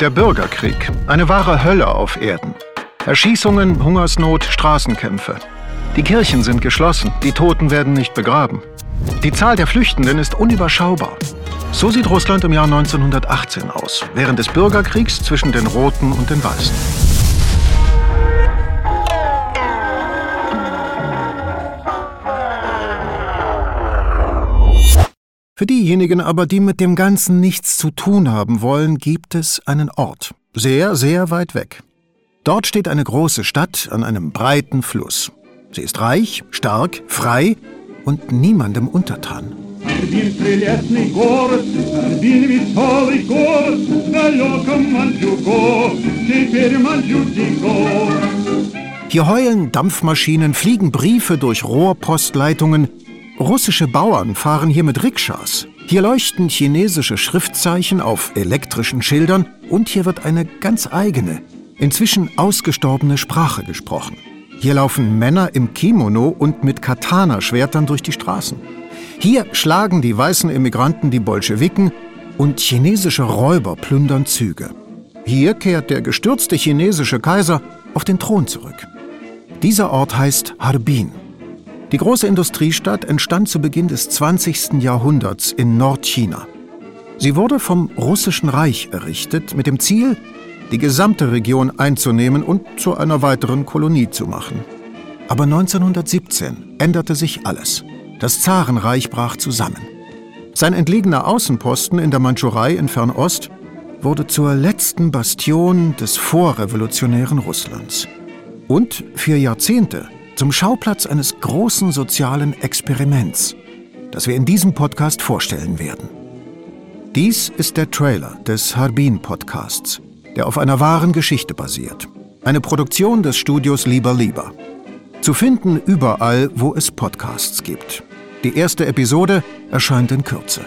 Der Bürgerkrieg, eine wahre Hölle auf Erden. Erschießungen, Hungersnot, Straßenkämpfe. Die Kirchen sind geschlossen, die Toten werden nicht begraben. Die Zahl der Flüchtenden ist unüberschaubar. So sieht Russland im Jahr 1918 aus, während des Bürgerkriegs zwischen den Roten und den Weißen. Für diejenigen aber, die mit dem Ganzen nichts zu tun haben wollen, gibt es einen Ort, sehr, sehr weit weg. Dort steht eine große Stadt an einem breiten Fluss. Sie ist reich, stark, frei und niemandem untertan. Hier heulen Dampfmaschinen, fliegen Briefe durch Rohrpostleitungen, Russische Bauern fahren hier mit Rikschas. Hier leuchten chinesische Schriftzeichen auf elektrischen Schildern und hier wird eine ganz eigene, inzwischen ausgestorbene Sprache gesprochen. Hier laufen Männer im Kimono und mit Katana-Schwertern durch die Straßen. Hier schlagen die weißen Immigranten die Bolschewiken und chinesische Räuber plündern Züge. Hier kehrt der gestürzte chinesische Kaiser auf den Thron zurück. Dieser Ort heißt Harbin die große Industriestadt entstand zu Beginn des 20. Jahrhunderts in Nordchina. Sie wurde vom Russischen Reich errichtet mit dem Ziel, die gesamte Region einzunehmen und zu einer weiteren Kolonie zu machen. Aber 1917 änderte sich alles. Das Zarenreich brach zusammen. Sein entlegener Außenposten in der Mandschurei in Fernost wurde zur letzten Bastion des vorrevolutionären Russlands. Und für Jahrzehnte zum Schauplatz eines großen sozialen Experiments, das wir in diesem Podcast vorstellen werden. Dies ist der Trailer des Harbin Podcasts, der auf einer wahren Geschichte basiert. Eine Produktion des Studios Lieber Lieber. Zu finden überall, wo es Podcasts gibt. Die erste Episode erscheint in Kürze.